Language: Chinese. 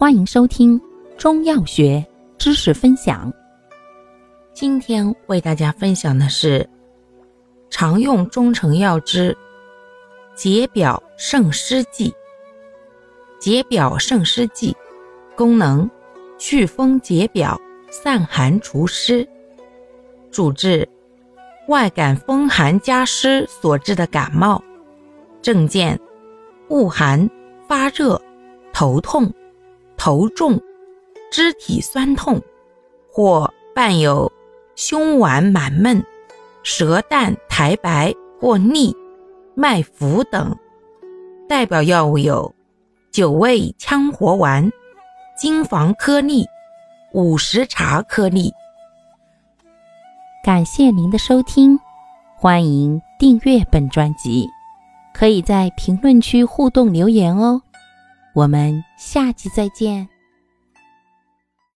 欢迎收听中药学知识分享。今天为大家分享的是常用中成药之解表胜湿剂。解表胜湿剂功能：祛风解表、散寒除湿，主治外感风寒加湿所致的感冒。症见：恶寒。发热、头痛、头重、肢体酸痛，或伴有胸脘满闷、舌淡苔白或腻、脉浮等。代表药物有九味羌活丸、金防颗粒、五十茶颗粒。感谢您的收听，欢迎订阅本专辑。可以在评论区互动留言哦，我们下期再见。